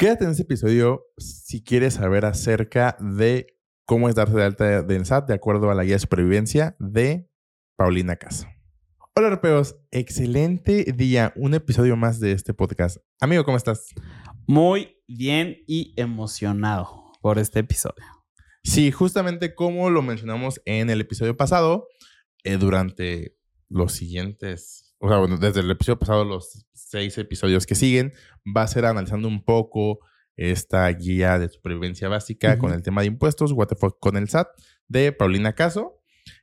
Quédate en este episodio si quieres saber acerca de cómo es darse de alta del SAT de acuerdo a la guía de supervivencia de Paulina Caso. Hola, europeos. Excelente día. Un episodio más de este podcast. Amigo, ¿cómo estás? Muy bien y emocionado por este episodio. Sí, justamente como lo mencionamos en el episodio pasado, eh, durante los siguientes, o sea, bueno, desde el episodio pasado, los seis episodios que siguen, va a ser analizando un poco esta guía de supervivencia básica con el tema de impuestos, What the fuck con el SAT, de Paulina Caso.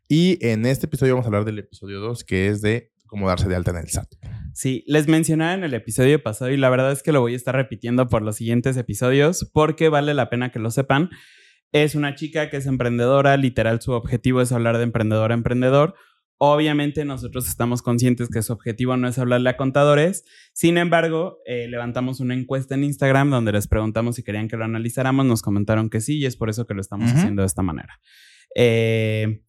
Y en este episodio vamos a hablar del episodio 2, que es de cómo darse de alta en el SAT. Sí, les mencionaba en el episodio pasado y la verdad es que lo voy a estar repitiendo por los siguientes episodios porque vale la pena que lo sepan. Es una chica que es emprendedora, literal su objetivo es hablar de emprendedor a emprendedor. Obviamente nosotros estamos conscientes que su objetivo no es hablarle a contadores. Sin embargo, eh, levantamos una encuesta en Instagram donde les preguntamos si querían que lo analizáramos. Nos comentaron que sí y es por eso que lo estamos haciendo de esta manera. Eh,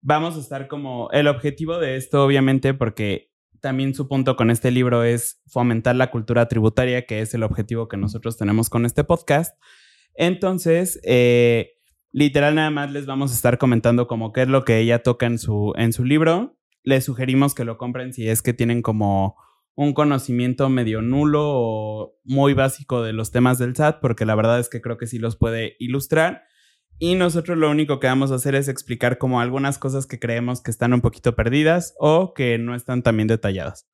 vamos a estar como el objetivo de esto, obviamente, porque también su punto con este libro es fomentar la cultura tributaria, que es el objetivo que nosotros tenemos con este podcast. Entonces, eh, literal nada más les vamos a estar comentando como qué es lo que ella toca en su, en su libro. Les sugerimos que lo compren si es que tienen como un conocimiento medio nulo o muy básico de los temas del SAT, porque la verdad es que creo que sí los puede ilustrar. Y nosotros lo único que vamos a hacer es explicar como algunas cosas que creemos que están un poquito perdidas o que no están tan bien detalladas.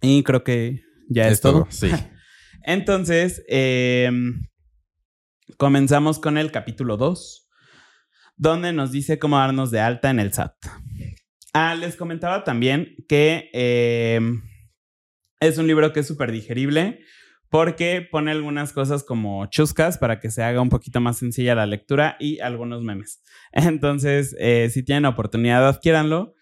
Y creo que ya es, todo. Sí. Entonces, eh, comenzamos con el capítulo 2, donde nos dice cómo darnos de alta en el SAT. Ah, les comentaba también que eh, es un libro que es súper digerible porque pone algunas cosas como chuscas para que se haga un poquito más sencilla la lectura y algunos memes. Entonces, eh, si tienen oportunidad, adquiéranlo.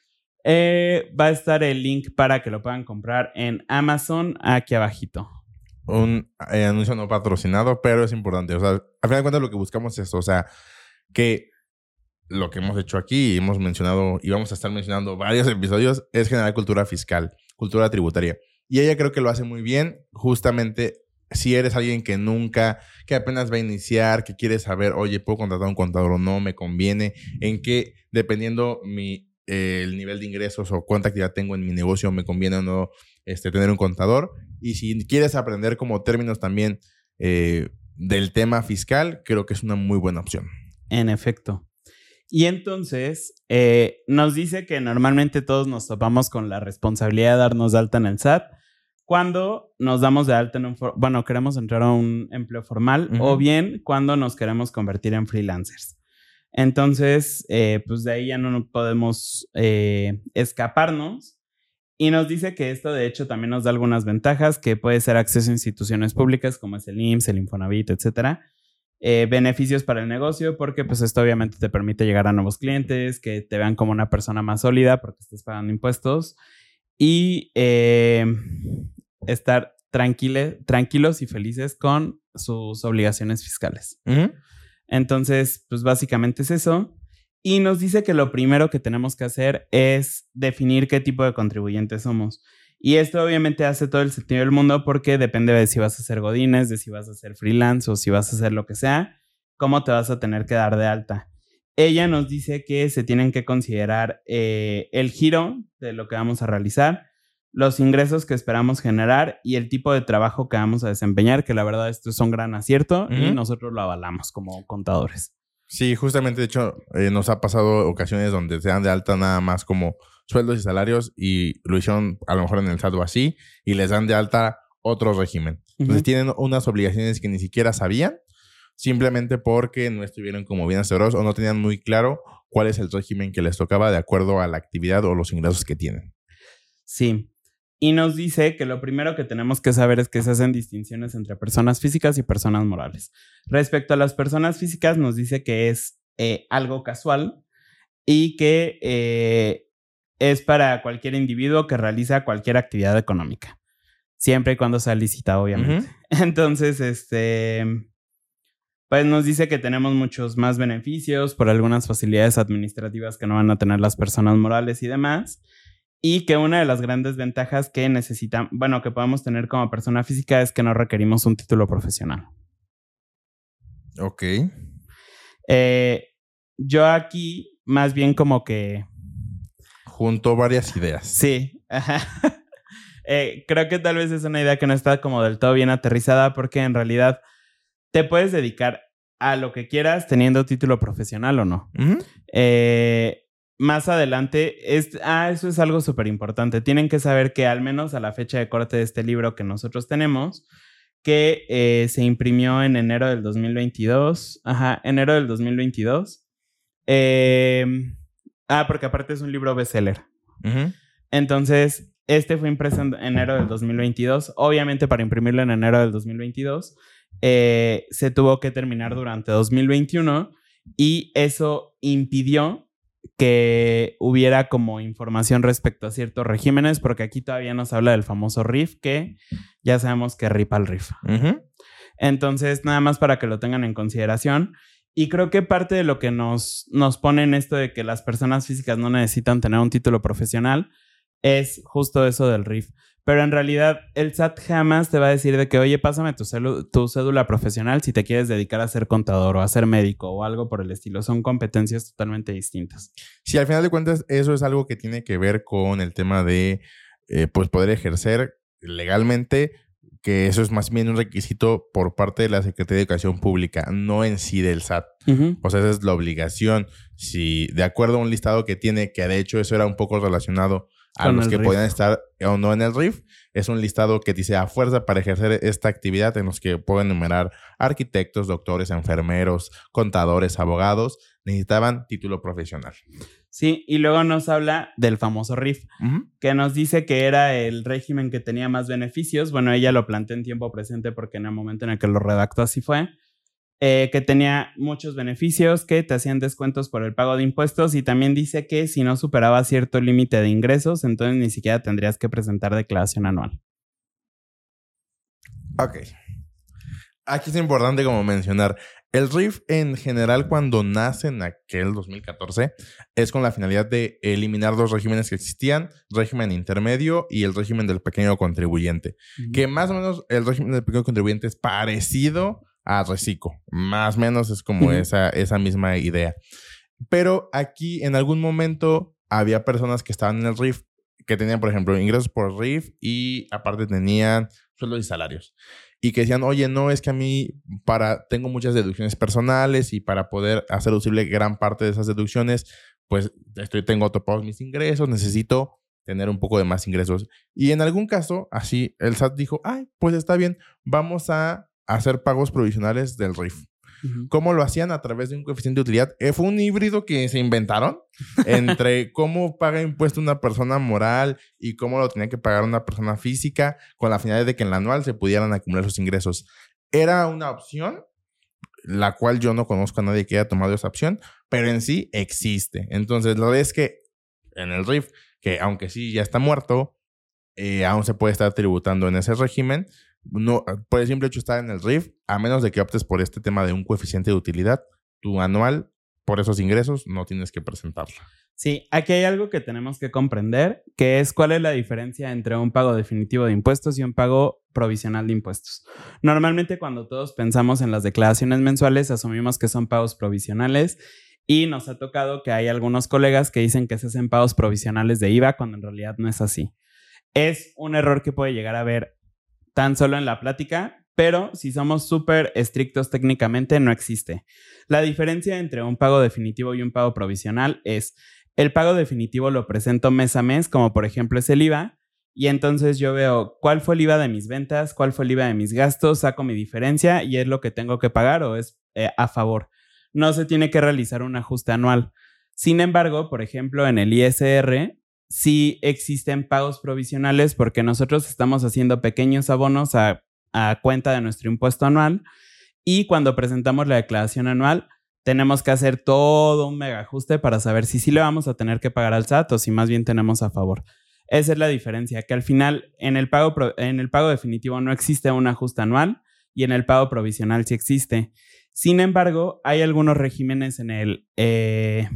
Eh, va a estar el link para que lo puedan comprar en Amazon aquí abajito un eh, anuncio no patrocinado, pero es importante. O sea, al final de cuentas lo que buscamos es, o sea, que lo que hemos hecho aquí, hemos mencionado y vamos a estar mencionando varios episodios, es generar cultura fiscal, cultura tributaria. Y ella creo que lo hace muy bien, justamente si eres alguien que nunca, que apenas va a iniciar, que quiere saber, oye, ¿puedo contratar a un contador o no? ¿Me conviene? En qué, dependiendo mi, eh, el nivel de ingresos o cuánta actividad tengo en mi negocio, me conviene o no este, tener un contador. Y si quieres aprender como términos también eh, del tema fiscal, creo que es una muy buena opción. En efecto. Y entonces eh, nos dice que normalmente todos nos topamos con la responsabilidad de darnos de alta en el SAT cuando nos damos de alta en un, bueno, queremos entrar a un empleo formal o bien cuando nos queremos convertir en freelancers. Entonces, eh, pues de ahí ya no podemos escaparnos y nos dice que esto de hecho también nos da algunas ventajas, que puede ser acceso a instituciones públicas como es el IMSS, el Infonavit, etcétera. Eh, beneficios para el negocio, porque pues esto obviamente te permite llegar a nuevos clientes, que te vean como una persona más sólida porque estás pagando impuestos y eh, estar tranquilos y felices con sus obligaciones fiscales. Entonces, pues básicamente es eso y nos dice que lo primero que tenemos que hacer es definir qué tipo de contribuyentes somos. Y esto obviamente hace todo el sentido del mundo porque depende de si vas a ser godines, de si vas a ser freelance o si vas a hacer lo que sea, cómo te vas a tener que dar de alta. Ella nos dice que se tienen que considerar eh, el giro de lo que vamos a realizar, los ingresos que esperamos generar y el tipo de trabajo que vamos a desempeñar, que la verdad esto es un gran acierto y nosotros lo avalamos como contadores. Sí, justamente, de hecho, eh, nos ha pasado ocasiones donde se dan de alta nada más como sueldos y salarios y lo hicieron a lo mejor en el SAT o así y les dan de alta otro régimen. Entonces tienen unas obligaciones que ni siquiera sabían simplemente porque no estuvieron como bien asesorados o no tenían muy claro cuál es el régimen que les tocaba de acuerdo a la actividad o los ingresos que tienen. Sí, y nos dice que lo primero que tenemos que saber es que se hacen distinciones entre personas físicas y personas morales. Respecto a las personas físicas, nos dice que es eh, algo casual y que eh, es para cualquier individuo que realiza cualquier actividad económica, siempre y cuando sea lícita, obviamente. Entonces, este, pues nos dice que tenemos muchos más beneficios por algunas facilidades administrativas que no van a tener las personas morales y demás y que una de las grandes ventajas que necesitamos, bueno, que podemos tener como persona física es que no requerimos un título profesional. Ok. Eh, yo aquí más bien como que... Junto varias ideas. Sí. Eh, creo que tal vez es una idea que no está como del todo bien aterrizada porque en realidad te puedes dedicar a lo que quieras teniendo título profesional o no. eh, más adelante, es, ah, eso es algo súper importante. Tienen que saber que al menos a la fecha de corte de este libro que nosotros tenemos, que eh, se imprimió en enero del 2022. Ajá, enero del 2022. Eh, ah, porque aparte es un libro bestseller. Entonces, este fue impreso en enero del 2022. Obviamente, para imprimirlo en enero del 2022, eh, se tuvo que terminar durante 2021 y eso impidió que hubiera como información respecto a ciertos regímenes, porque aquí todavía nos habla del famoso RIF, que ya sabemos que ripa el RIF. Entonces, nada más para que lo tengan en consideración. Y creo que parte de lo que nos, nos pone en esto de que las personas físicas no necesitan tener un título profesional es justo eso del RIF. Pero en realidad el SAT jamás te va a decir de que, oye, pásame tu, tu, cédula profesional si te quieres dedicar a ser contador o a ser médico o algo por el estilo. Son competencias totalmente distintas. Sí, al final de cuentas eso es algo que tiene que ver con el tema de eh, pues poder ejercer legalmente, que eso es más bien un requisito por parte de la Secretaría de Educación Pública, no en sí del SAT. O sea, esa es la obligación. Si de acuerdo a un listado que tiene, que de hecho eso era un poco relacionado a los que puedan estar o no en el RIF. Es un listado que dice a fuerza para ejercer esta actividad en los que pueden enumerar arquitectos, doctores, enfermeros, contadores, abogados, necesitaban título profesional. Sí, y luego nos habla del famoso RIF, que nos dice que era el régimen que tenía más beneficios. Bueno, ella lo plantea en tiempo presente porque en el momento en el que lo redactó así fue. Eh, que tenía muchos beneficios, que te hacían descuentos por el pago de impuestos y también dice que si no superaba cierto límite de ingresos, entonces ni siquiera tendrías que presentar declaración anual. Ok. Aquí es importante como mencionar, el RIF en general cuando nace en aquel 2014 es con la finalidad de eliminar dos regímenes que existían, régimen intermedio y el régimen del pequeño contribuyente, que más o menos el régimen del pequeño contribuyente es parecido a reciclo. Más o menos es como esa, esa misma idea. Pero aquí en algún momento había personas que estaban en el RIF que tenían, por ejemplo, ingresos por RIF y aparte tenían sueldos y salarios. Y que decían, oye, no, es que a mí para, tengo muchas deducciones personales y para poder hacer posible gran parte de esas deducciones, pues estoy, tengo topados mis ingresos, necesito tener un poco de más ingresos. Y en algún caso, así, el SAT dijo, ay, pues está bien, vamos a hacer pagos provisionales del RIF. ¿Cómo lo hacían? A través de un coeficiente de utilidad. Eh, fue un híbrido que se inventaron entre cómo paga impuesto una persona moral y cómo lo tenía que pagar una persona física, con la finalidad de que en la anual se pudieran acumular sus ingresos. Era una opción, la cual yo no conozco a nadie que haya tomado esa opción, pero en sí existe. Entonces, lo es que en el RIF, que aunque sí ya está muerto, eh, aún se puede estar tributando en ese régimen, no, por el simple hecho de estar en el RIF, a menos de que optes por este tema de un coeficiente de utilidad, tu anual, por esos ingresos, no tienes que presentarlo. Sí, aquí hay algo que tenemos que comprender, que es cuál es la diferencia entre un pago definitivo de impuestos y un pago provisional de impuestos. Normalmente cuando todos pensamos en las declaraciones mensuales, asumimos que son pagos provisionales y nos ha tocado que hay algunos colegas que dicen que se hacen pagos provisionales de IVA cuando en realidad no es así. Es un error que puede llegar a haber tan solo en la plática, pero si somos súper estrictos técnicamente, no existe. La diferencia entre un pago definitivo y un pago provisional es el pago definitivo lo presento mes a mes, como por ejemplo es el IVA, y entonces yo veo cuál fue el IVA de mis ventas, cuál fue el IVA de mis gastos, saco mi diferencia y es lo que tengo que pagar o es eh, a favor. No se tiene que realizar un ajuste anual. Sin embargo, por ejemplo, en el ISR sí existen pagos provisionales porque nosotros estamos haciendo pequeños abonos a, cuenta de nuestro impuesto anual y cuando presentamos la declaración anual tenemos que hacer todo un mega ajuste para saber si sí le vamos a tener que pagar al SAT o si más bien tenemos a favor. Esa es la diferencia, que al final en el pago, en el pago definitivo no existe un ajuste anual y en el pago provisional sí existe. Sin embargo, hay algunos regímenes en el eh,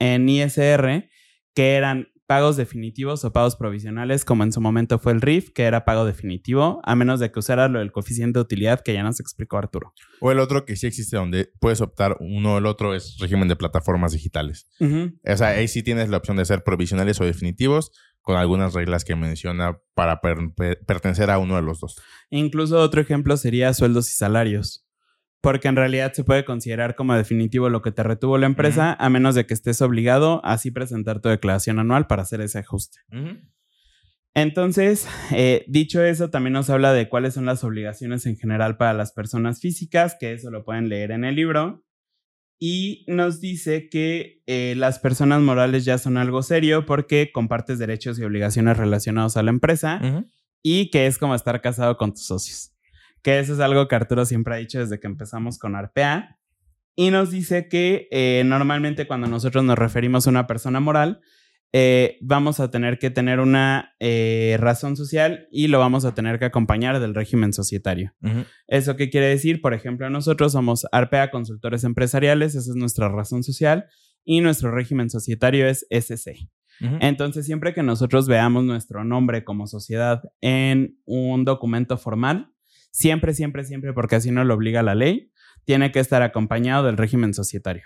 en ISR que eran pagos definitivos o pagos provisionales, como en su momento fue el RIF, que era pago definitivo, a menos de que usara lo del coeficiente de utilidad que ya nos explicó Arturo. O el otro que sí existe donde puedes optar uno o el otro es régimen de plataformas digitales. O sea, ahí sí tienes la opción de ser provisionales o definitivos con algunas reglas que menciona para pertenecer a uno de los dos. Incluso otro ejemplo sería sueldos y salarios porque en realidad se puede considerar como definitivo lo que te retuvo la empresa, a menos de que estés obligado a así presentar tu declaración anual para hacer ese ajuste. Entonces, eh, dicho eso, también nos habla de cuáles son las obligaciones en general para las personas físicas, que eso lo pueden leer en el libro. Y nos dice que eh, las personas morales ya son algo serio porque compartes derechos y obligaciones relacionados a la empresa y que es como estar casado con tus socios que eso es algo que Arturo siempre ha dicho desde que empezamos con Arpea. Y nos dice que eh, normalmente cuando nosotros nos referimos a una persona moral, eh, vamos a tener que tener una eh, razón social y lo vamos a tener que acompañar del régimen societario. ¿Eso qué quiere decir? Por ejemplo, nosotros somos Arpea Consultores Empresariales, esa es nuestra razón social, y nuestro régimen societario es SC. Entonces, siempre que nosotros veamos nuestro nombre como sociedad en un documento formal, siempre, siempre, siempre, porque así no lo obliga la ley, tiene que estar acompañado del régimen societario.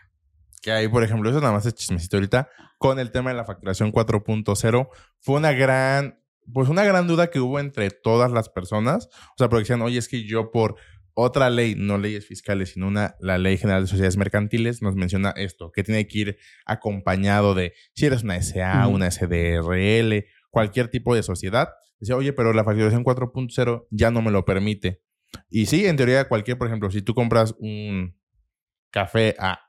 Que ahí, por ejemplo, eso nada más es chismecito ahorita, con el tema de la facturación 4.0, fue una gran, pues una gran duda que hubo entre todas las personas. O sea, porque decían, oye, es que yo por otra ley, no leyes fiscales, sino una, la Ley General de Sociedades Mercantiles, nos menciona esto, que tiene que ir acompañado de si eres una SA, una SDRL, cualquier tipo de sociedad, Decía, oye, pero la facturación 4.0 ya no me lo permite. Y sí, en teoría, cualquier, por ejemplo, si tú compras un café a,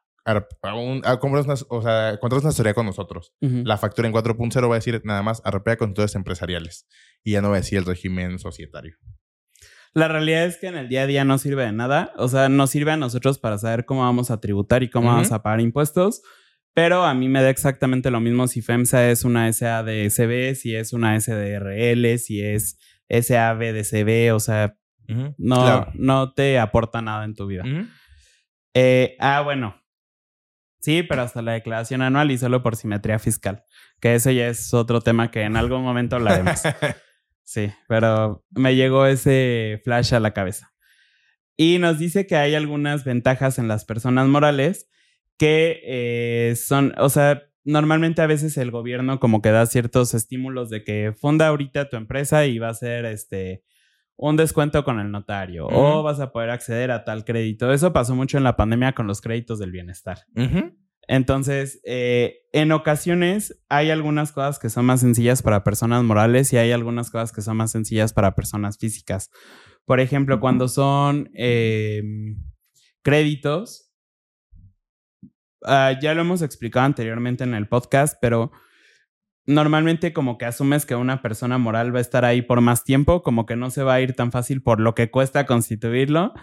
un, compras una, o sea, contratas una historia con nosotros, la factura en 4.0 va a decir nada más arrepea con todos empresariales y ya no va a decir el régimen societario. La realidad es que en el día a día no sirve de nada. O sea, nos sirve a nosotros para saber cómo vamos a tributar y cómo vamos a pagar impuestos pero a mí me da exactamente lo mismo si FEMSA es una SADCB, si es una SDRL, si es SABDCB, o sea, no, no te aporta nada en tu vida. Eh, ah, bueno. Sí, pero hasta la declaración anual y solo por simetría fiscal, que ese ya es otro tema que en algún momento hablaremos. sí, pero me llegó ese flash a la cabeza. Y nos dice que hay algunas ventajas en las personas morales que eh, son, o sea, normalmente a veces el gobierno como que da ciertos estímulos de que funda ahorita tu empresa y va a ser este un descuento con el notario o vas a poder acceder a tal crédito. Eso pasó mucho en la pandemia con los créditos del bienestar. Entonces, eh, en ocasiones hay algunas cosas que son más sencillas para personas morales y hay algunas cosas que son más sencillas para personas físicas. Por ejemplo, cuando son em, créditos, Ah, ya lo hemos explicado anteriormente en el podcast, pero normalmente como que asumes que una persona moral va a estar ahí por más tiempo, como que no se va a ir tan fácil por lo que cuesta constituirlo.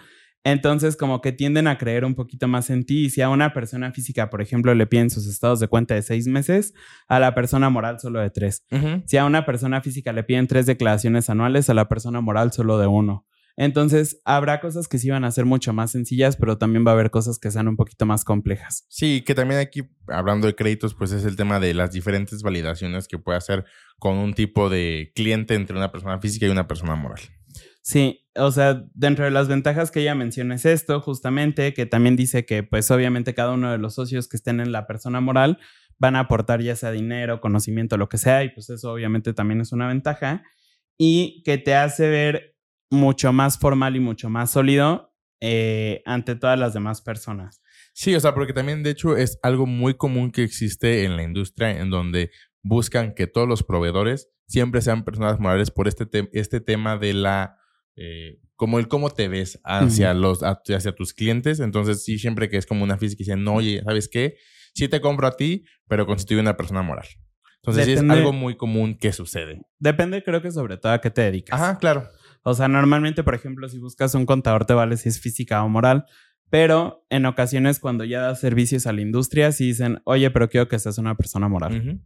Entonces, como que tienden a creer un poquito más en ti. Y si a una persona física, por ejemplo, le piden sus estados de cuenta de seis meses, a la persona moral solo de tres. Si a una persona física le piden tres declaraciones anuales, a la persona moral solo de uno. Entonces, habrá cosas que sí van a ser mucho más sencillas, pero también va a haber cosas que sean un poquito más complejas. Sí, que también aquí, hablando de créditos, pues es el tema de las diferentes validaciones que puede hacer con un tipo de cliente entre una persona física y una persona moral. Sí, o sea, dentro de las ventajas que ella menciona es esto, justamente, que también dice que pues obviamente cada uno de los socios que estén en la persona moral van a aportar ya sea dinero, conocimiento, lo que sea, y pues eso obviamente también es una ventaja, y que te hace ver mucho más formal y mucho más sólido eh, ante todas las demás personas. Sí, o sea, porque también de hecho es algo muy común que existe en la industria en donde buscan que todos los proveedores siempre sean personas morales por este, este tema de la... Eh, como el cómo te ves hacia, los, hacia tus clientes. Entonces, sí, siempre que es como una física, dicen, no, oye, ¿sabes qué? Sí te compro a ti, pero constituye una persona moral. Entonces, sí es algo muy común que sucede. Depende, creo que sobre todo a qué te dedicas. Ajá, claro. O sea, normalmente, por ejemplo, si buscas un contador te vale si es física o moral, pero en ocasiones cuando ya das servicios a la industria, sí dicen, oye, pero quiero que seas una persona moral.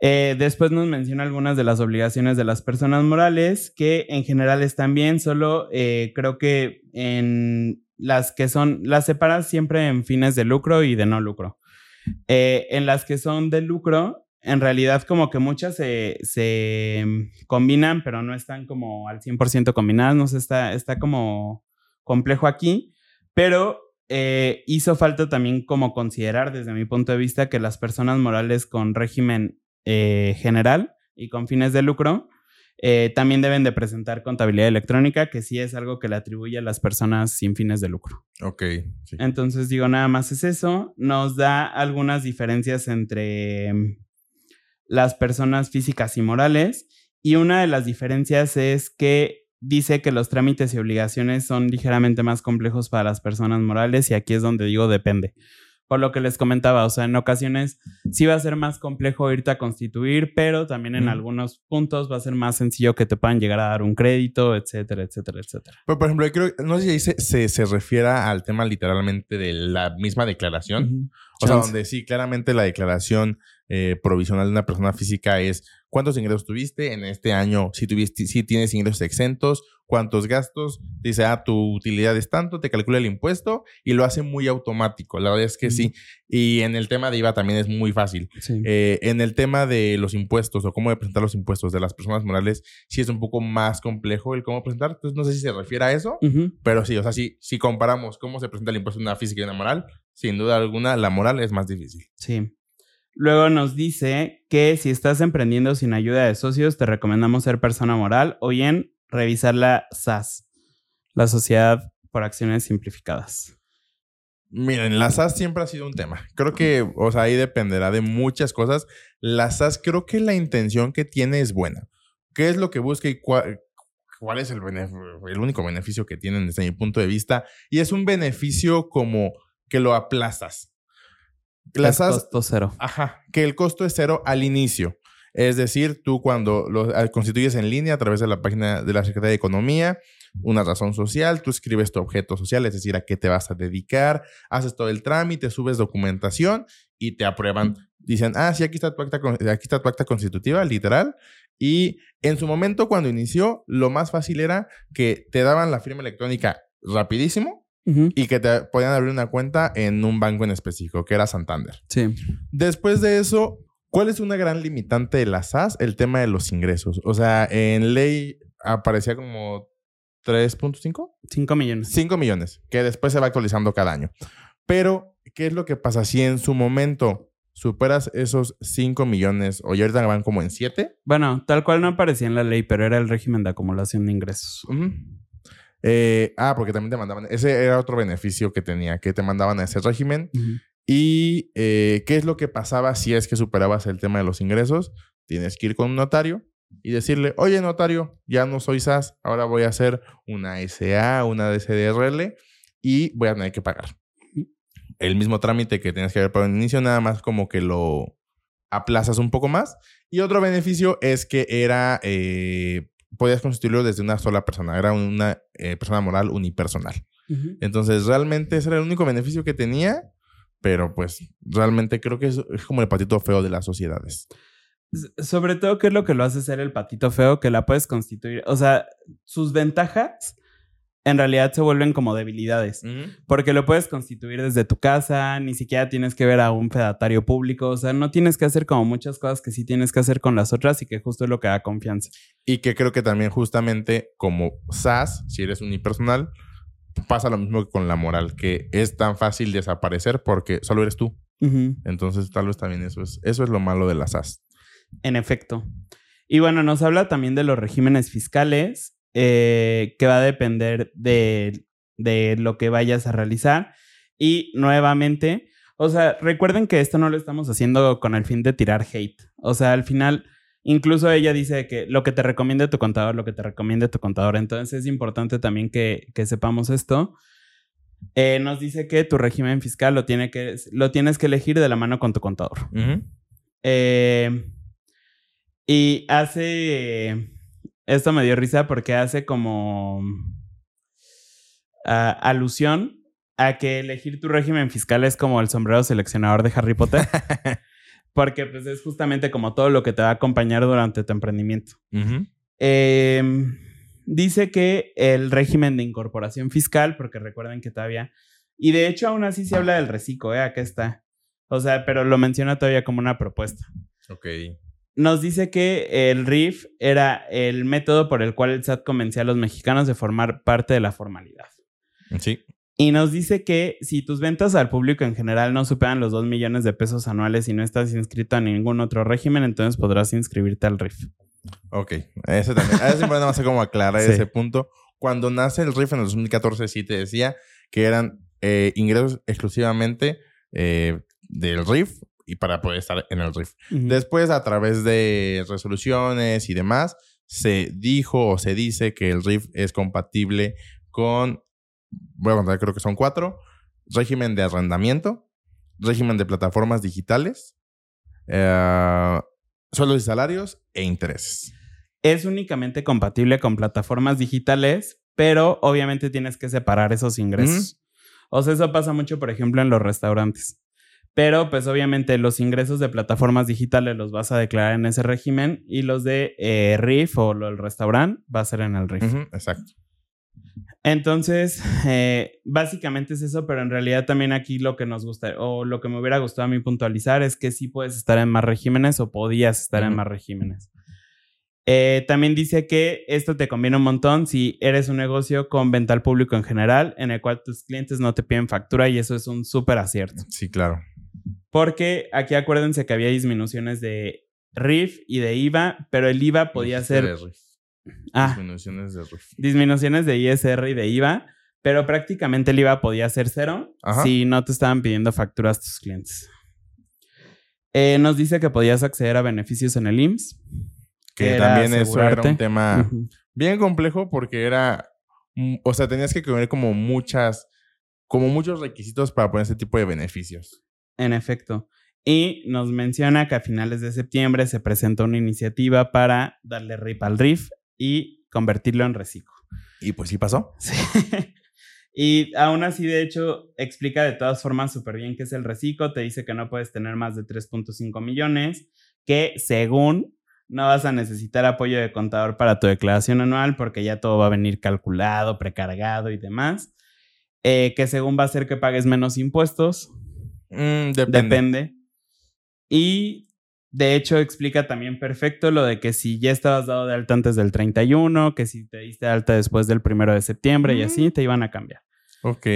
Eh, después nos menciona algunas de las obligaciones de las personas morales, que en general están bien, solo eh, creo que en las que son, las separas siempre en fines de lucro y de no lucro. Eh, en las que son de lucro, en realidad como que muchas se, se combinan, pero no están como al 100% combinadas, no sé, está, está como complejo aquí, pero eh, hizo falta también como considerar desde mi punto de vista que las personas morales con régimen eh, general y con fines de lucro eh, también deben de presentar contabilidad electrónica, que sí es algo que le atribuye a las personas sin fines de lucro. Ok. sí. Entonces digo, nada más es eso. Nos da algunas diferencias entre mm, las personas físicas y morales. Y una de las diferencias es que dice que los trámites y obligaciones son ligeramente más complejos para las personas morales y aquí es donde digo depende. Por lo que les comentaba, o sea, en ocasiones sí va a ser más complejo irte a constituir, pero también en algunos puntos va a ser más sencillo que te puedan llegar a dar un crédito, etcétera, etcétera, etcétera. Pero, por ejemplo, yo creo, no sé si ahí se, se, se refiera al tema literalmente de la misma declaración. O sea, donde sí, claramente la declaración eh, provisional de una persona física es cuántos ingresos tuviste en este año, si tuviste, si tienes ingresos exentos, cuántos gastos, dice, ah, tu utilidad es tanto, te calcula el impuesto y lo hace muy automático. La verdad es que sí. Y en el tema de IVA también es muy fácil. Sí. Eh, en el tema de los impuestos o cómo presentar los impuestos de las personas morales, sí es un poco más complejo el cómo presentar. Entonces, no sé si se refiere a eso, Ujú. pero sí, o sea, si, si comparamos cómo se presenta el impuesto de una física y una moral, sin duda alguna, la moral es más difícil. Sí. Luego nos dice que si estás emprendiendo sin ayuda de socios, te recomendamos ser persona moral o bien revisar la SAS, la Sociedad por Acciones Simplificadas. Miren, la SAS siempre ha sido un tema. Creo que, o sea, ahí dependerá de muchas cosas. La SAS, creo que la intención que tiene es buena. ¿Qué es lo que busca y cuál, cuál es el único beneficio que tienen desde mi punto de vista? Y es un beneficio como que lo aplazas. La Es SAS, costo cero. Ajá, que el costo es cero al inicio. Es decir, tú cuando lo ah, constituyes en línea a través de la página de la Secretaría de Economía, una razón social, tú escribes tu objeto social, es decir, a qué te vas a dedicar, haces todo el trámite, subes documentación y te aprueban. Dicen, ah, sí, aquí está tu acta, aquí está tu acta constitutiva, literal. Y en su momento, cuando inició, lo más fácil era que te daban la firma electrónica rapidísimo Ujú. y que te podían abrir una cuenta en un banco en específico, que era Santander. Sí. Después de eso, ¿cuál es una gran limitante de la SAS? El tema de los ingresos. O sea, en ley aparecía como 3.5, 5 millones. 5 millones, que después se va actualizando cada año. Pero, ¿qué es lo que pasa si en su momento superas esos 5 millones o ya ahorita van como en 7? Bueno, tal cual no aparecía en la ley, pero era el régimen de acumulación de ingresos. Eh, ah, porque también te mandaban, ese era otro beneficio que tenía, que te mandaban a ese régimen. ¿Y eh, qué es lo que pasaba si es que superabas el tema de los ingresos? Tienes que ir con un notario y decirle, oye notario, ya no soy SAS, ahora voy a hacer una SA, una DCDRL y voy a tener que pagar. El mismo trámite que tenías que haber pagado en inicio, nada más como que lo aplazas un poco más. Y otro beneficio es que era, eh, podías constituirlo desde una sola persona, era una eh, persona moral unipersonal. Entonces, realmente ese era el único beneficio que tenía, pero pues realmente creo que es, es como el patito feo de las sociedades. Sobre todo, ¿qué es lo que lo hace ser el patito feo? Que la puedes constituir. O sea, sus ventajas en realidad se vuelven como debilidades. Porque lo puedes constituir desde tu casa, ni siquiera tienes que ver a un fedatario público, o sea, no tienes que hacer como muchas cosas que sí tienes que hacer con las otras y que justo es lo que da confianza. Y que creo que también justamente como SAS, si eres unipersonal, pasa lo mismo que con la moral, que es tan fácil desaparecer porque solo eres tú. Entonces, tal vez también eso es, eso es lo malo de la SAS. En efecto. Y bueno, nos habla también de los regímenes fiscales, eh, que va a depender de, de lo que vayas a realizar. Y nuevamente, o sea, recuerden que esto no lo estamos haciendo con el fin de tirar hate. O sea, al final, incluso ella dice que lo que te recomiende tu contador, lo que te recomiende tu contador. Entonces es importante también que, que sepamos esto. Eh, nos dice que tu régimen fiscal lo, tiene que, lo tienes que elegir de la mano con tu contador. Eh, y hace. Esto me dio risa porque hace como. ah, alusión a que elegir tu régimen fiscal es como el sombrero seleccionador de Harry Potter. porque, pues, es justamente como todo lo que te va a acompañar durante tu emprendimiento. Eh, dice que el régimen de incorporación fiscal, porque recuerden que todavía. Y de hecho, aún así se habla del reciclo, ¿eh? Acá está. O sea, pero lo menciona todavía como una propuesta. Ok. Nos dice que el RIF era el método por el cual el SAT convencía a los mexicanos de formar parte de la formalidad. Sí. Y nos dice que si tus ventas al público en general no superan los 2 millones de pesos anuales y no estás inscrito a ningún otro régimen, entonces podrás inscribirte al RIF. Ok. Ese también. Es importante más como aclarar Sí. ese punto. Cuando nace el RIF en el 2014, sí te decía que eran eh, ingresos exclusivamente eh, del RIF y para poder estar en el RIF. Después, a través de resoluciones y demás, se dijo o se dice que el RIF es compatible con, voy a contar, creo que son cuatro, régimen de arrendamiento, régimen de plataformas digitales, eh, sueldos y salarios e intereses. es únicamente compatible con plataformas digitales, pero obviamente tienes que separar esos ingresos. O sea, eso pasa mucho, por ejemplo, en los restaurantes. Pero, pues, obviamente, los ingresos de plataformas digitales los vas a declarar en ese régimen y los de eh, RIF o lo del restaurante va a ser en el RIF. Exacto. Entonces, eh, básicamente es eso, pero en realidad también aquí lo que nos gusta o lo que me hubiera gustado a mí puntualizar es que sí puedes estar en más regímenes o podías estar en más regímenes. Eh, también dice que esto te conviene un montón si eres un negocio con venta al público en general, en el cual tus clientes no te piden factura y eso es un súper acierto. Sí, claro. Porque aquí acuérdense que había disminuciones de RIF y de IVA, pero el IVA podía ser... Ah, Disminuciones de RIF. disminuciones de ISR y de IVA, pero prácticamente el IVA podía ser cero Ajá. si no te estaban pidiendo facturas tus clientes. Eh, nos dice que podías acceder a beneficios en el IMSS. Que también eso era un tema bien complejo porque era, o sea, tenías que poner como muchas, como muchos requisitos para poner ese tipo de beneficios. En efecto. Y nos menciona que a finales de septiembre se presentó una iniciativa para darle RIP al RIF y convertirlo en reciclo. Y pues sí pasó. Sí. Y aún así, de hecho, explica de todas formas súper bien qué es el reciclo. Te dice que no puedes tener más de 3.5 millones, que según no vas a necesitar apoyo de contador para tu declaración anual porque ya todo va a venir calculado, precargado y demás. Eh, que según va a ser que pagues menos impuestos, Mm, depende. depende. Y de hecho explica también perfecto lo de que si ya estabas dado de alta antes del 31, que si te diste de alta después del primero de septiembre y Mm. así, te iban a cambiar. Ok.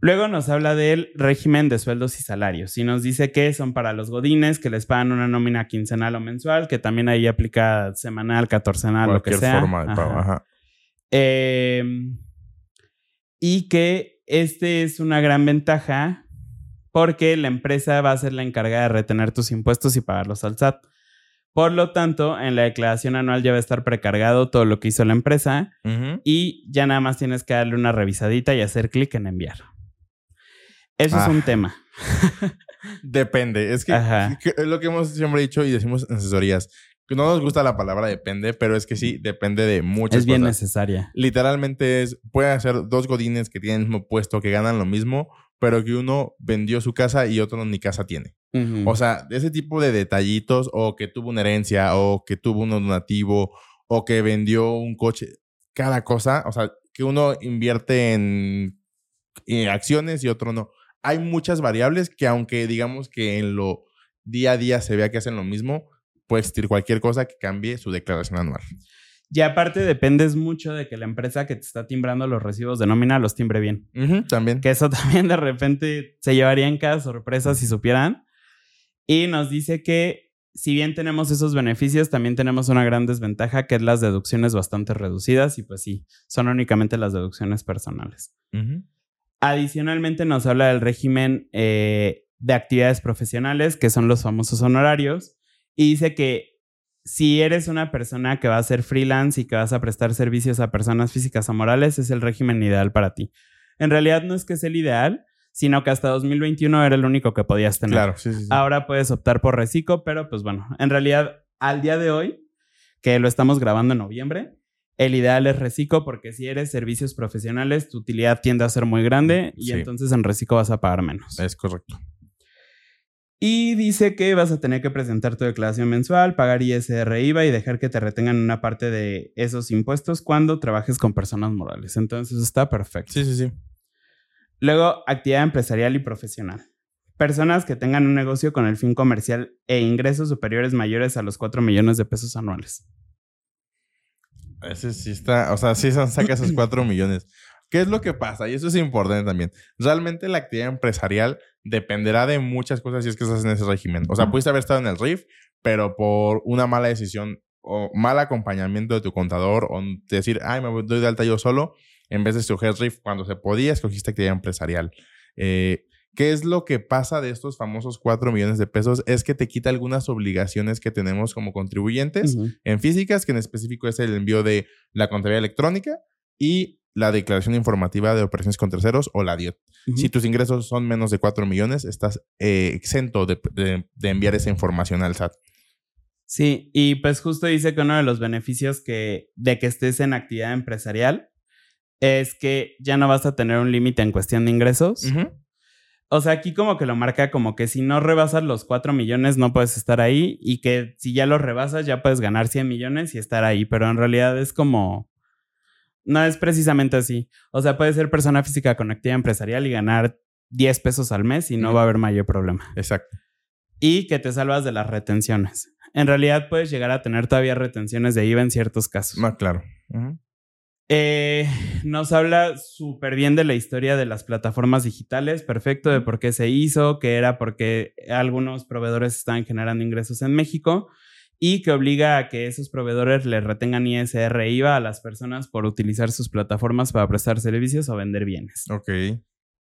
Luego nos habla del régimen de sueldos y salarios y nos dice que son para los godines que les pagan una nómina quincenal o mensual, que también ahí aplica semanal, catorcenal, lo que Cualquier sea. forma de pago. Ajá. Ajá. Eh, y que este es una gran ventaja porque la empresa va a ser la encargada de retener tus impuestos y pagarlos al SAT. Por lo tanto, en la declaración anual ya va a estar precargado todo lo que hizo la empresa y ya nada más tienes que darle una revisadita y hacer clic en enviar. Eso es Ah. un tema. Depende. Es que, es lo que hemos siempre dicho y decimos en asesorías. No nos gusta la palabra depende, pero es que sí, depende de muchas Es bien cosas. necesaria. Literalmente es, puede ser dos godines que tienen el mismo puesto, que ganan lo mismo, pero que uno vendió su casa y otro ni casa tiene. O sea, ese tipo de detallitos, o que tuvo una herencia, o que tuvo un donativo, o que vendió un coche, cada cosa, o sea, que uno invierte en, en acciones y otro no. Hay muchas variables que aunque digamos que en lo día a día se vea que hacen lo mismo, puede existir cualquier cosa que cambie su declaración anual. Y aparte dependes mucho de que la empresa que te está timbrando los recibos de nómina los timbre bien. También. Que eso también de repente se llevaría en cada sorpresa si supieran. Y nos dice que si bien tenemos esos beneficios, también tenemos una gran desventaja que es las deducciones bastante reducidas y pues sí, son únicamente las deducciones personales. Adicionalmente nos habla del régimen eh, de actividades profesionales, que son los famosos honorarios, y dice que si eres una persona que va a ser freelance y que vas a prestar servicios a personas físicas o morales, es el régimen ideal para ti. En realidad no es que sea el ideal, sino que hasta 2021 era el único que podías tener. Claro, sí, sí. sí. Ahora puedes optar por reciclo, pero pues bueno, en realidad al día de hoy, que lo estamos grabando en noviembre, el ideal es reciclo porque si eres servicios profesionales, tu utilidad tiende a ser muy grande y entonces en reciclo vas a pagar menos. Es correcto. Y dice que vas a tener que presentar tu declaración mensual, pagar ISR IVA y dejar que te retengan una parte de esos impuestos cuando trabajes con personas morales. Entonces está perfecto. Sí, sí, sí. Luego, actividad empresarial y profesional. personas que tengan un negocio con el fin comercial e ingresos superiores mayores a los 4 millones de pesos anuales. Ese sí está, o sea, sí se saca esos 4 millones. ¿Qué es lo que pasa? Y eso es importante también. Realmente la actividad empresarial dependerá de muchas cosas si es que estás en ese régimen. O sea, pudiste haber estado en el RIF, pero por una mala decisión o mal acompañamiento de tu contador o decir, ay, me doy de alta yo solo, en vez de escoger RIF cuando se podía, escogiste actividad empresarial. Eh, ¿Qué es lo que pasa de estos famosos 4 millones de pesos? Es que te quita algunas obligaciones que tenemos como contribuyentes en físicas, que en específico es el envío de la contabilidad electrónica y la declaración informativa de operaciones con terceros o la DIOT. Si tus ingresos son menos de 4 millones, estás eh, exento de, de, enviar esa información al SAT. Sí, y pues justo dice que uno de los beneficios que, de que estés en actividad empresarial es que ya no vas a tener un límite en cuestión de ingresos. O sea, aquí como que lo marca como que si no rebasas los 4 millones no puedes estar ahí y que si ya los rebasas ya puedes ganar 100 millones y estar ahí, pero en realidad es como... No es precisamente así. O sea, puedes ser persona física con actividad empresarial y ganar 10 pesos al mes y no va a haber mayor problema. Exacto. Y que te salvas de las retenciones. En realidad puedes llegar a tener todavía retenciones de IVA en ciertos casos. Más claro. Eh, nos habla súper bien de la historia de las plataformas digitales, perfecto, de por qué se hizo, que era porque algunos proveedores estaban generando ingresos en México y que obliga a que esos proveedores le retengan ISR e IVA a las personas por utilizar sus plataformas para prestar servicios o vender bienes. Ok.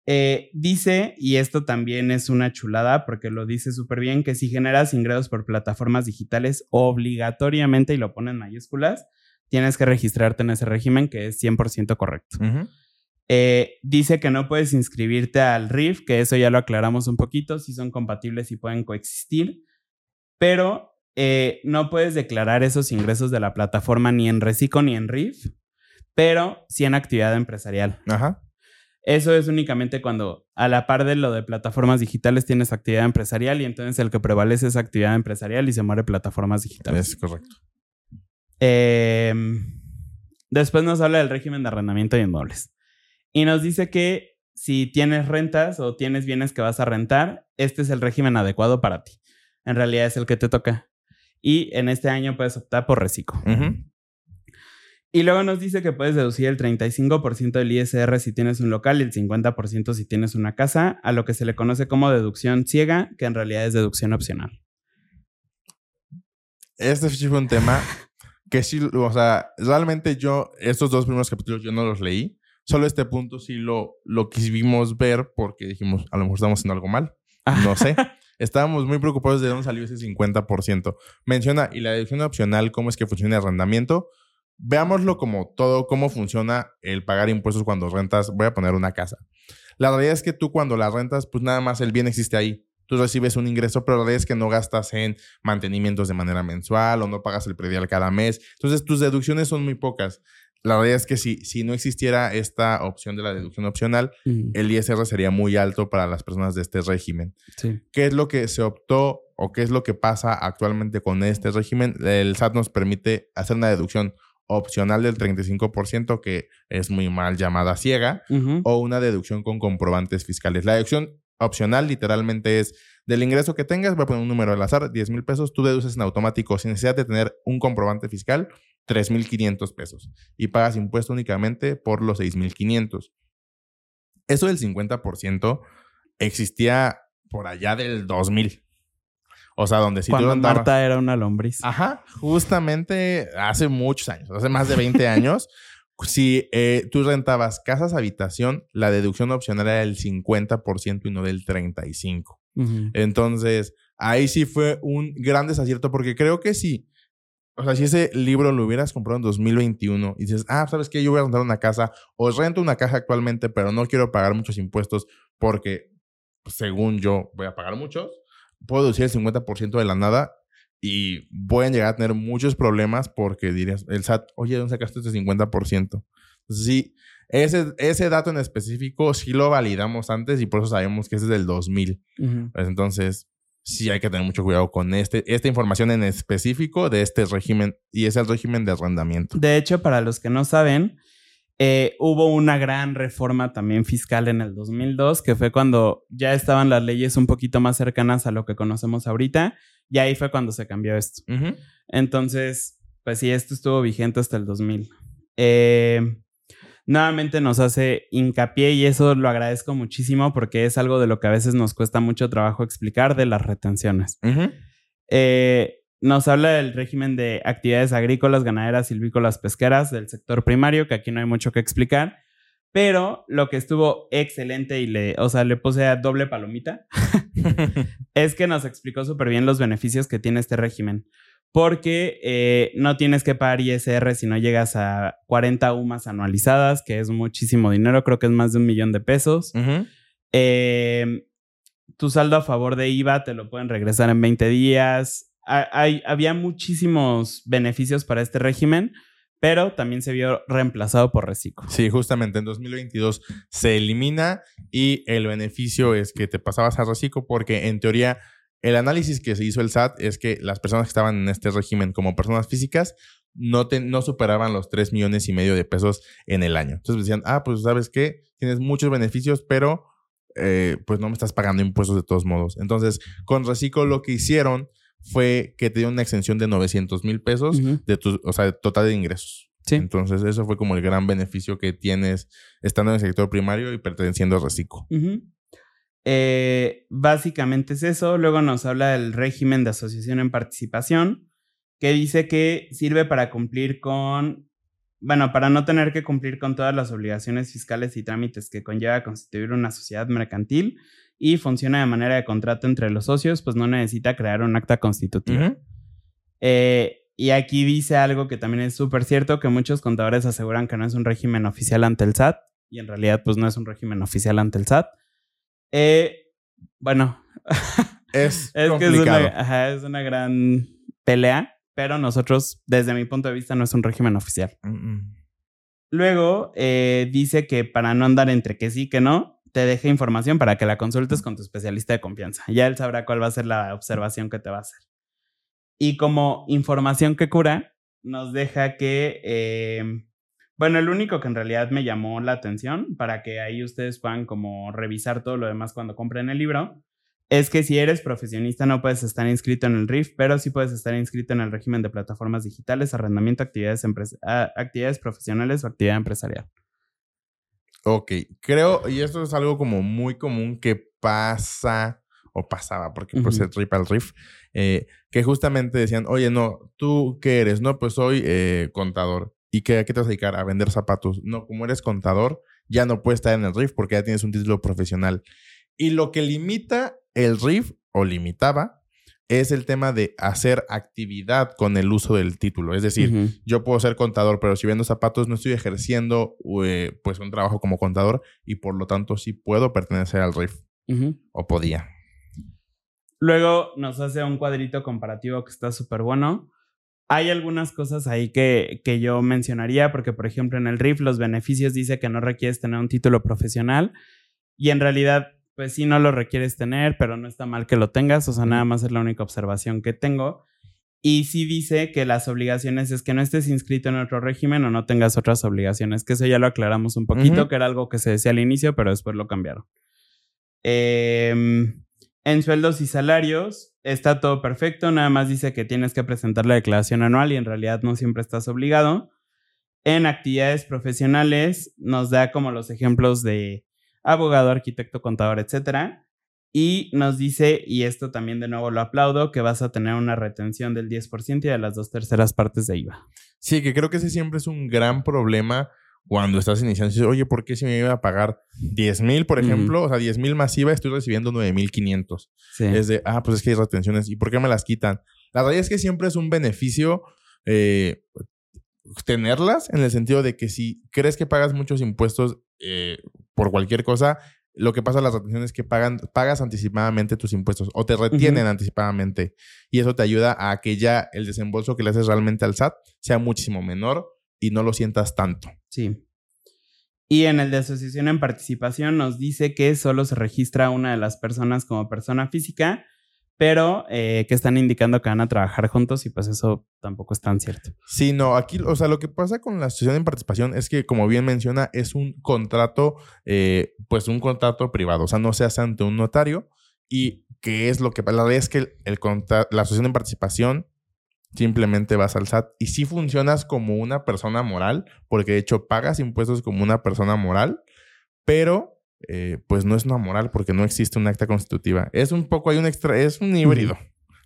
Eh, dice, y esto también es una chulada porque lo dice súper bien, que si generas ingresos por plataformas digitales obligatoriamente, y lo pone en mayúsculas, tienes que registrarte en ese régimen que es 100% correcto. Eh, dice que no puedes inscribirte al RIF, que eso ya lo aclaramos un poquito, si son compatibles y pueden coexistir, pero eh, no puedes declarar esos ingresos de la plataforma ni en Recico ni en RIF, pero sí en actividad empresarial. Ajá. Eso es únicamente cuando a la par de lo de plataformas digitales tienes actividad empresarial y entonces el que prevalece es actividad empresarial y se muere plataformas digitales. Es correcto. Em, después nos habla del régimen de arrendamiento de inmuebles. Y nos dice que si tienes rentas o tienes bienes que vas a rentar, este es el régimen adecuado para ti. En realidad es el que te toca. Y en este año puedes optar por reciclo. Y luego nos dice que puedes deducir el 35% del ISR si tienes un local y el 50% si tienes una casa, a lo que se le conoce como deducción ciega, que en realidad es deducción opcional. Este fue un tema que sí, o sea, realmente yo, estos dos primeros capítulos yo no los leí. Solo este punto sí lo, lo quisimos ver porque dijimos, a lo mejor estamos haciendo algo mal. No sé. Estábamos muy preocupados de dónde salió ese 50%. Menciona, y la deducción opcional, cómo es que funciona el arrendamiento. Veámoslo como todo, cómo funciona el pagar impuestos cuando rentas. Voy a poner una casa. La realidad es que tú cuando la rentas, pues nada más el bien existe ahí tú recibes un ingreso, pero la verdad es que no gastas en mantenimientos de manera mensual o no pagas el predial cada mes. Entonces, tus deducciones son muy pocas. La verdad es que si, si no existiera esta opción de la deducción opcional, el ISR sería muy alto para las personas de este régimen. ¿Qué es lo que se optó o qué es lo que pasa actualmente con este régimen? El SAT nos permite hacer una deducción opcional del 35%, que es muy mal llamada ciega, o una deducción con comprobantes fiscales. La deducción opcional literalmente es del ingreso que tengas, voy a poner un número al azar, 10 mil pesos, tú deduces en automático sin necesidad de tener un comprobante fiscal, 3 mil 500 pesos y pagas impuesto únicamente por los 6 mil 500. Eso del 50% existía por allá del 2000. O sea, donde si Cuando Marta era una lombriz. Ajá, justamente hace muchos años, hace más de 20 años, si eh, tú rentabas casas habitación, la deducción opcional era del 50% y no del 35%. Entonces, ahí sí fue un gran desacierto porque creo que sí. O sea, si ese libro lo hubieras comprado en 2021 y dices, ah, ¿sabes qué? Yo voy a rentar una casa o rento una casa actualmente, pero no quiero pagar muchos impuestos porque, según yo, voy a pagar muchos, puedo deducir el 50% de la nada y pueden llegar a tener muchos problemas porque dirías, el SAT, oye, ¿dónde sacaste este 50%? Entonces, sí, ese, ese dato en específico sí lo validamos antes y por eso sabemos que ese es del 2000. Pues entonces, sí hay que tener mucho cuidado con este, esta información en específico de este régimen y es el régimen de arrendamiento. De hecho, para los que no saben, Eh, hubo una gran reforma también fiscal en el 2002, que fue cuando ya estaban las leyes un poquito más cercanas a lo que conocemos ahorita, y ahí fue cuando se cambió esto. Entonces, pues sí, esto estuvo vigente hasta el 2000. Eh, nuevamente nos hace hincapié y eso lo agradezco muchísimo porque es algo de lo que a veces nos cuesta mucho trabajo explicar de las retenciones. eh, nos habla del régimen de actividades agrícolas, ganaderas, silvícolas, pesqueras del sector primario, que aquí no hay mucho que explicar. Pero lo que estuvo excelente y le, o sea, le puse a doble palomita, es que nos explicó súper bien los beneficios que tiene este régimen. Porque eh, no tienes que pagar ISR si no llegas a 40 UMAS anualizadas, que es muchísimo dinero, creo que es más de un millón de pesos. eh, tu saldo a favor de IVA te lo pueden regresar en 20 días hay, había muchísimos beneficios para este régimen, pero también se vio reemplazado por reciclo. Sí, justamente en 2022 se elimina y el beneficio es que te pasabas a reciclo porque en teoría el análisis que se hizo el SAT es que las personas que estaban en este régimen como personas físicas no, no superaban los 3 millones y medio de pesos en el año. Entonces decían, ah, pues sabes qué, tienes muchos beneficios, pero eh, pues no me estás pagando impuestos de todos modos. Entonces, con Reciclo lo que hicieron fue que te dio una exención de 900 mil pesos de tu, o sea, total de ingresos. Sí. Entonces, eso fue como el gran beneficio que tienes estando en el sector primario y perteneciendo a Reciclo. Eh, básicamente es eso. Luego nos habla del régimen de asociación en participación, que dice que sirve para cumplir con, bueno, para no tener que cumplir con todas las obligaciones fiscales y trámites que conlleva constituir una sociedad mercantil y funciona de manera de contrato entre los socios, pues no necesita crear un acta constitutiva. Eh, y aquí dice algo que también es súper cierto, que muchos contadores aseguran que no es un régimen oficial ante el SAT, y en realidad pues no es un régimen oficial ante el SAT. Eh, bueno, es, es que es una, es una, gran pelea, pero nosotros, desde mi punto de vista, no es un régimen oficial. Luego eh, dice que para no andar entre que sí que no, te deja información para que la consultes con tu especialista de confianza. Ya él sabrá cuál va a ser la observación que te va a hacer. Y como información que cura, nos deja que, em, bueno, el único que en realidad me llamó la atención para que ahí ustedes puedan como revisar todo lo demás cuando compren el libro, es que si eres profesionista no puedes estar inscrito en el RIF, pero sí puedes estar inscrito en el régimen de plataformas digitales, arrendamiento, actividades, actividades profesionales o actividad empresarial. Ok, creo, y esto es algo como muy común que pasa o pasaba, porque pues el trip al riff, eh, que justamente decían, oye, no, ¿tú qué eres? No, pues soy eh, contador. ¿Y qué, a qué te vas a dedicar? A vender zapatos. No, como eres contador, ya no puedes estar en el riff porque ya tienes un título profesional. Y lo que limita el riff, o limitaba, es el tema de hacer actividad con el uso del título. Es decir, yo puedo ser contador, pero si vendo zapatos no estoy ejerciendo eh, pues un trabajo como contador y por lo tanto sí puedo pertenecer al RIF. O podía. Luego nos hace un cuadrito comparativo que está súper bueno. Hay algunas cosas ahí que, que yo mencionaría, porque por ejemplo en el RIF los beneficios dice que no requieres tener un título profesional y en realidad pues sí no lo requieres tener, pero no está mal que lo tengas, o sea, nada más es la única observación que tengo. Y sí dice que las obligaciones es que no estés inscrito en otro régimen o no tengas otras obligaciones, que eso ya lo aclaramos un poquito, que era algo que se decía al inicio, pero después lo cambiaron. Em, en sueldos y salarios está todo perfecto, nada más dice que tienes que presentar la declaración anual y en realidad no siempre estás obligado. En actividades profesionales nos da como los ejemplos de abogado, arquitecto, contador, etcétera. Y nos dice, y esto también de nuevo lo aplaudo, que vas a tener una retención del 10% y de las dos terceras partes de IVA. Sí, que creo que ese siempre es un gran problema cuando estás iniciando. Dices, oye, ¿por qué si me iba a pagar 10 mil, por ejemplo? O sea, 10 mil más IVA, estoy recibiendo 9 mil 500. Es de, ah, pues es que hay retenciones. ¿Y por qué me las quitan? La realidad es que siempre es un beneficio eh, tenerlas en el sentido de que si crees que pagas muchos impuestos eh, por cualquier cosa, lo que pasa en las retenciones es que pagan, pagas anticipadamente tus impuestos o te retienen anticipadamente. Y eso te ayuda a que ya el desembolso que le haces realmente al SAT sea muchísimo menor y no lo sientas tanto. Sí. Y en el de asociación en participación nos dice que solo se registra una de las personas como persona física, pero eh, que están indicando que van a trabajar juntos y pues eso tampoco es tan cierto. Sí, no, aquí, o sea, lo que pasa con la asociación en participación es que, como bien menciona, es un contrato, eh, pues un contrato privado, o sea, no se hace ante un notario y qué es lo que, la verdad es que el, el la asociación en participación simplemente vas al SAT y sí funcionas como una persona moral, porque de hecho pagas impuestos como una persona moral, pero eh, pues no es una moral porque no existe un acta constitutiva. Es un poco, hay un extra, es un híbrido,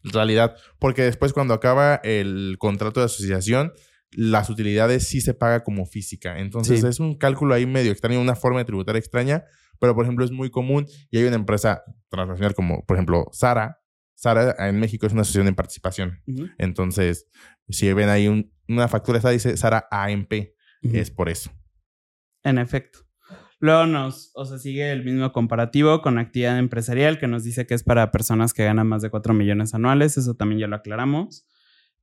en realidad, porque después cuando acaba el contrato de asociación, las utilidades sí se paga como física. Entonces es un cálculo ahí medio extraño, una forma de tributar extraña, pero por ejemplo es muy común y hay una empresa transnacional como por ejemplo Sara. Sara en México es una asociación en participación. Entonces, si ven ahí una factura, esta dice Sara AMP, es por eso. En efecto. Luego nos, o sea, sigue el mismo comparativo con actividad empresarial que nos dice que es para personas que ganan más de 4 millones anuales, eso también ya lo aclaramos.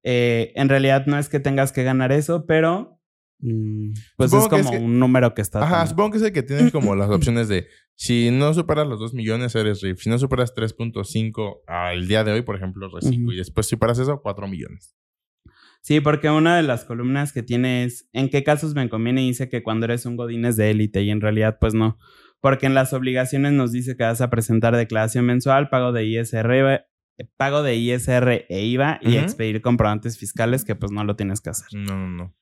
Eh, en realidad no es que tengas que ganar eso, pero mm, pues es como un número que está. Ajá, supongo que es el que tienes como las opciones de si no superas los 2 millones eres RIF, si no superas 3.5 al día de hoy, por ejemplo, reciclo, y después si superas eso, 4 millones. Sí, porque una de las columnas que tiene es ¿en qué casos me conviene? Y dice que cuando eres un godines de élite y en realidad pues no, porque en las obligaciones nos dice que vas a presentar declaración mensual, pago de ISR, pago de ISR e IVA y expedir comprobantes fiscales que pues no lo tienes que hacer. No, no, no.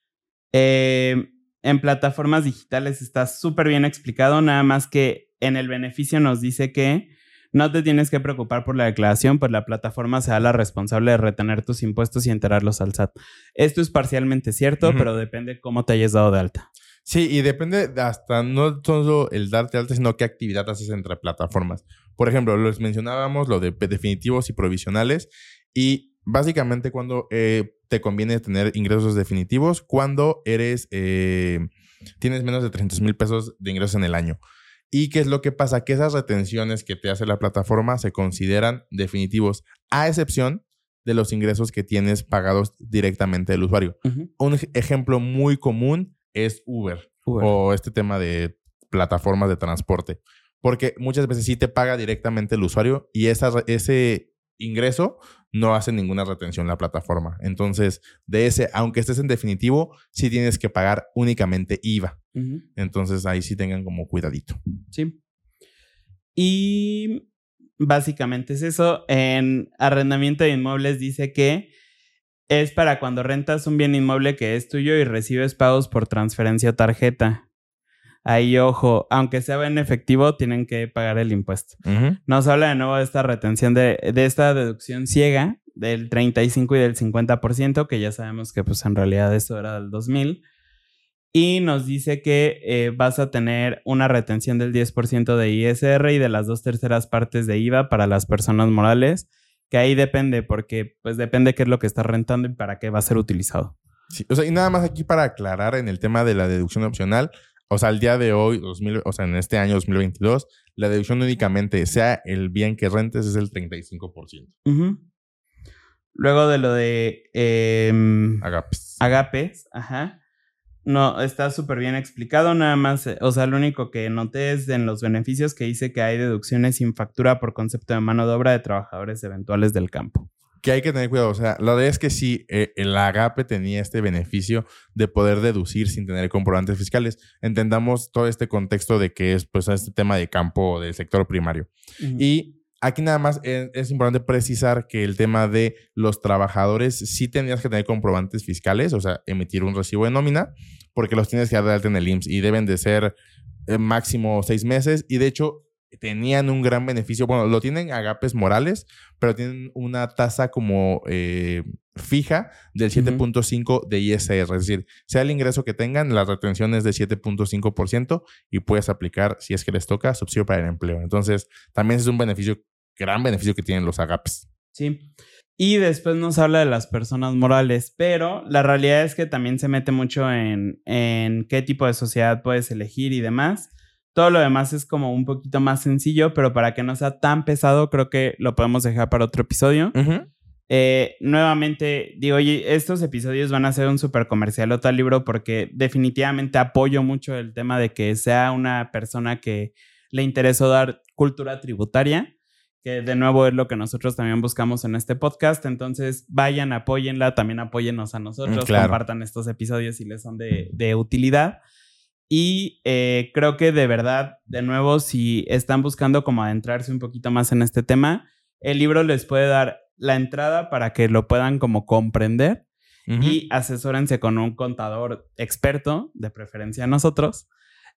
Eh, en plataformas digitales está súper bien explicado, nada más que en el beneficio nos dice que no te tienes que preocupar por la declaración, pues la plataforma será la responsable de retener tus impuestos y enterarlos al SAT. Esto es parcialmente cierto, pero depende cómo te hayas dado de alta. Sí, y depende hasta no solo el darte alta, sino qué actividad haces entre plataformas. Por ejemplo, les mencionábamos lo de definitivos y provisionales y básicamente cuando eh, te conviene tener ingresos definitivos, cuando eres, eh, tienes menos de 300 mil pesos de ingresos en el año. ¿Y qué es lo que pasa? Que esas retenciones que te hace la plataforma se consideran definitivos, a excepción de los ingresos que tienes pagados directamente del usuario. Un ejemplo muy común es Uber, o este tema de plataformas de transporte, porque muchas veces sí te paga directamente el usuario y esa, ese ingreso, no hace ninguna retención la plataforma. Entonces, de ese, aunque estés en definitivo, sí tienes que pagar únicamente IVA. Entonces, ahí sí tengan como cuidadito. Sí. Y básicamente es eso. En arrendamiento de inmuebles dice que es para cuando rentas un bien inmueble que es tuyo y recibes pagos por transferencia o tarjeta. Ahí, ojo, aunque sea en efectivo, tienen que pagar el impuesto. Nos habla de nuevo de esta retención, de, esta deducción ciega del 35 y del 50%, que ya sabemos que pues en realidad esto era del 2000. Y nos dice que eh, vas a tener una retención del 10% de ISR y de las dos terceras partes de IVA para las personas morales, que ahí depende, porque pues depende qué es lo que estás rentando y para qué va a ser utilizado. Sí, o sea, y nada más aquí para aclarar en el tema de la deducción opcional, o sea, al día de hoy, 2000, o sea, en este año 2022, la deducción únicamente, sea el bien que rentes, es el 35%. Luego de lo de... Em, agapes. Agapes, ajá. No, está súper bien explicado, nada más, eh, o sea, lo único que noté es en los beneficios que dice que hay deducciones sin factura por concepto de mano de obra de trabajadores eventuales del campo que hay que tener cuidado. O sea, la verdad es que sí, eh, el agape tenía este beneficio de poder deducir sin tener comprobantes fiscales. Entendamos todo este contexto de que es pues este tema de campo del sector primario. Y aquí nada más es, importante precisar que el tema de los trabajadores sí tendrías que tener comprobantes fiscales, o sea, emitir un recibo de nómina, porque los tienes que dar de alta en el IMSS y deben de ser eh, máximo seis meses. Y de hecho, tenían un gran beneficio. Bueno, lo tienen agapes morales, pero tienen una tasa como eh, fija del 7.5 de ISR. Es decir, sea el ingreso que tengan, la retención es de 7.5% y puedes aplicar, si es que les toca, subsidio para el empleo. Entonces, también es un beneficio, gran beneficio que tienen los agapes. Sí. Y después nos habla de las personas morales, pero la realidad es que también se mete mucho en, en qué tipo de sociedad puedes elegir y demás. Todo lo demás es como un poquito más sencillo, pero para que no sea tan pesado, creo que lo podemos dejar para otro episodio. Eh, nuevamente, digo, oye, estos episodios van a ser un súper comercial o tal libro porque definitivamente apoyo mucho el tema de que sea una persona que le interesó dar cultura tributaria que de nuevo es lo que nosotros también buscamos en este podcast. Entonces, vayan, apóyenla, también apóyennos a nosotros, claro. compartan estos episodios si les son de, de utilidad. Y eh, creo que de verdad, de nuevo, si están buscando como adentrarse un poquito más en este tema, el libro les puede dar la entrada para que lo puedan como comprender Ujú. y asesórense con un contador experto, de preferencia nosotros,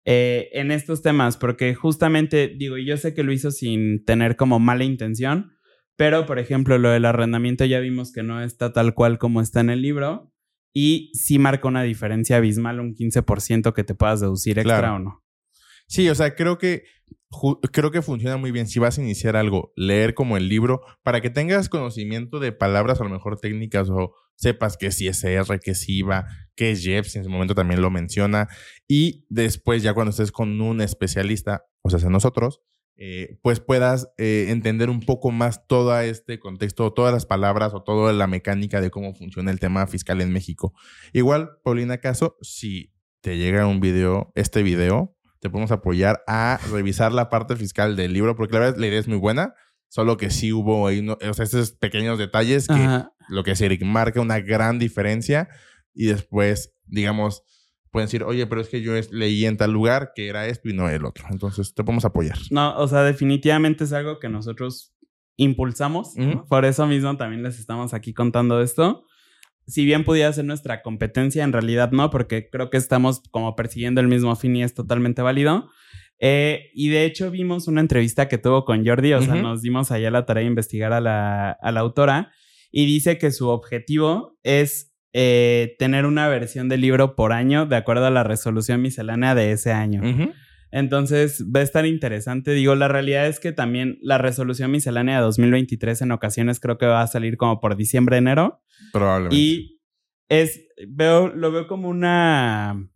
eh, en estos temas, porque justamente digo, y yo sé que lo hizo sin tener como mala intención, pero por ejemplo, lo del arrendamiento ya vimos que no está tal cual como está en el libro y sí marca una diferencia abismal, un 15% que te puedas deducir extra Claro. o no. Sí, o sea, creo que creo que funciona muy bien si vas a iniciar algo, leer como el libro para que tengas conocimiento de palabras a lo mejor técnicas o sepas que si es R, que es IVA, que es JEPS, en su momento también lo menciona y después ya cuando estés con un especialista, o sea, nosotros, eh, pues puedas eh, entender un poco más todo este contexto, todas las palabras o toda la mecánica de cómo funciona el tema fiscal en México. Igual, Paulina Caso, si te llega un video, este video, te podemos apoyar a revisar la parte fiscal del libro, porque la verdad la idea es muy buena, solo que sí hubo ahí, o sea, estos pequeños detalles que Ajá. lo que Eric marca una gran diferencia y después, digamos, pueden decir, oye, pero es que yo leí en tal lugar que era esto y no el otro. Entonces, te podemos apoyar. No, o sea, definitivamente es algo que nosotros impulsamos. Por eso mismo también les estamos aquí contando esto. Si bien pudiera ser nuestra competencia, en realidad no, porque creo que estamos como persiguiendo el mismo fin y es totalmente válido. Eh, y de hecho vimos una entrevista que tuvo con Jordi, o sea, nos dimos allá la tarea de investigar a la, a la autora y dice que su objetivo es eh, tener una versión del libro por año de acuerdo a la resolución miscelánea de ese año. Entonces va a estar interesante. Digo, la realidad es que también la resolución miscelánea de 2023 en ocasiones creo que va a salir como por diciembre, enero. Probablemente. Y es, veo, lo veo como una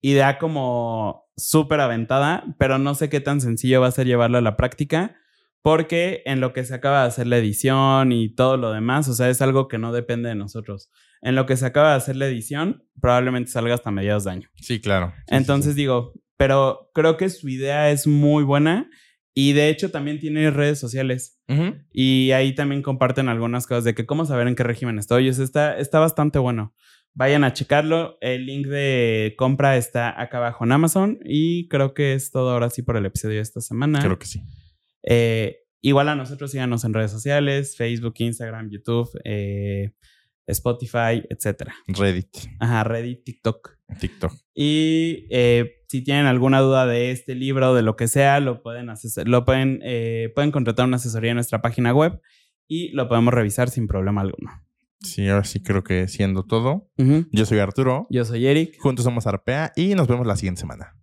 idea como súper aventada, pero no sé qué tan sencillo va a ser llevarlo a la práctica, porque en lo que se acaba de hacer la edición y todo lo demás, o sea, es algo que no depende de nosotros. En lo que se acaba de hacer la edición, probablemente salga hasta mediados de año. Sí, claro. Sí, sí, Entonces digo, pero creo que su idea es muy buena y de hecho también tiene redes sociales y ahí también comparten algunas cosas de que cómo saber en qué régimen estoy. O sea, está, está bastante bueno. Vayan a checarlo. El link de compra está acá abajo en Amazon y creo que es todo ahora sí por el episodio de esta semana. Creo que sí. Eh, igual a nosotros síganos en redes sociales, Facebook, Instagram, YouTube, eh, Spotify, etcétera. Reddit, Ajá, Reddit, TikTok. TikTok. Y eh, si tienen alguna duda de este libro o de lo que sea, lo pueden, asesor- lo pueden, eh, pueden contratar una asesoría en nuestra página web y lo podemos revisar sin problema alguno. Sí, ahora sí creo que siendo todo. Yo soy Arturo. Yo soy Eric. Juntos somos Arpea y nos vemos la siguiente semana.